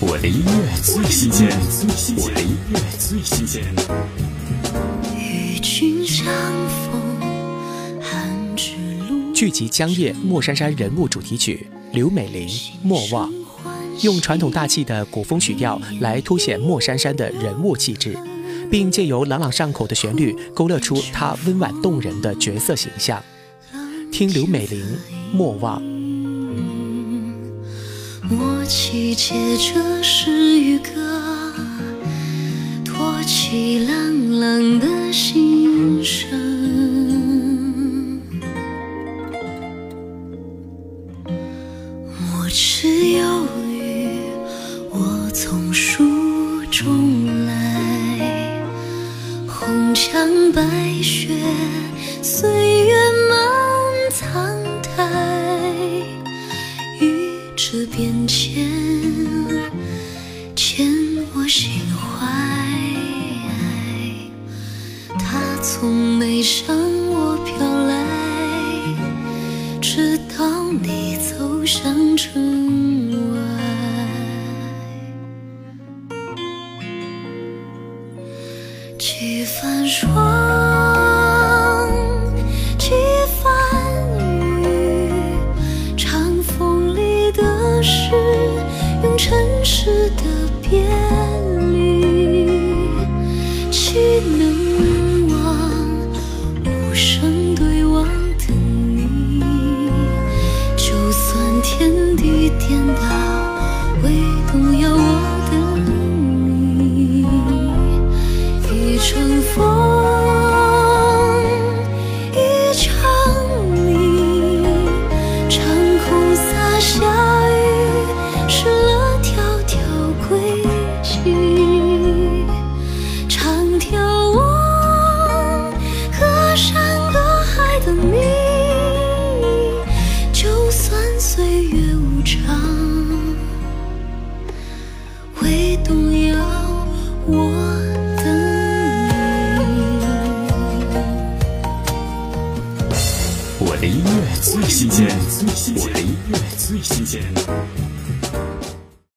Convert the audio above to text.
我的音乐最新鲜，我的音乐最新鲜。与君相逢，寒枝路。剧集《江夜》莫珊珊人物主题曲，刘美玲《莫忘》，用传统大气的古风曲调来凸显莫珊珊的人物气质，并借由朗朗上口的旋律勾勒出她温婉动人的角色形象。听刘美玲《莫忘》。默契借着诗与歌，托起朗朗的心声。莫迟有雨，我从书中来。红墙白雪，岁月这变迁，牵我心怀。他从没向我飘来，直到你走向城外。几番说。我等你。我的音乐最新鲜，我的音乐最新鲜。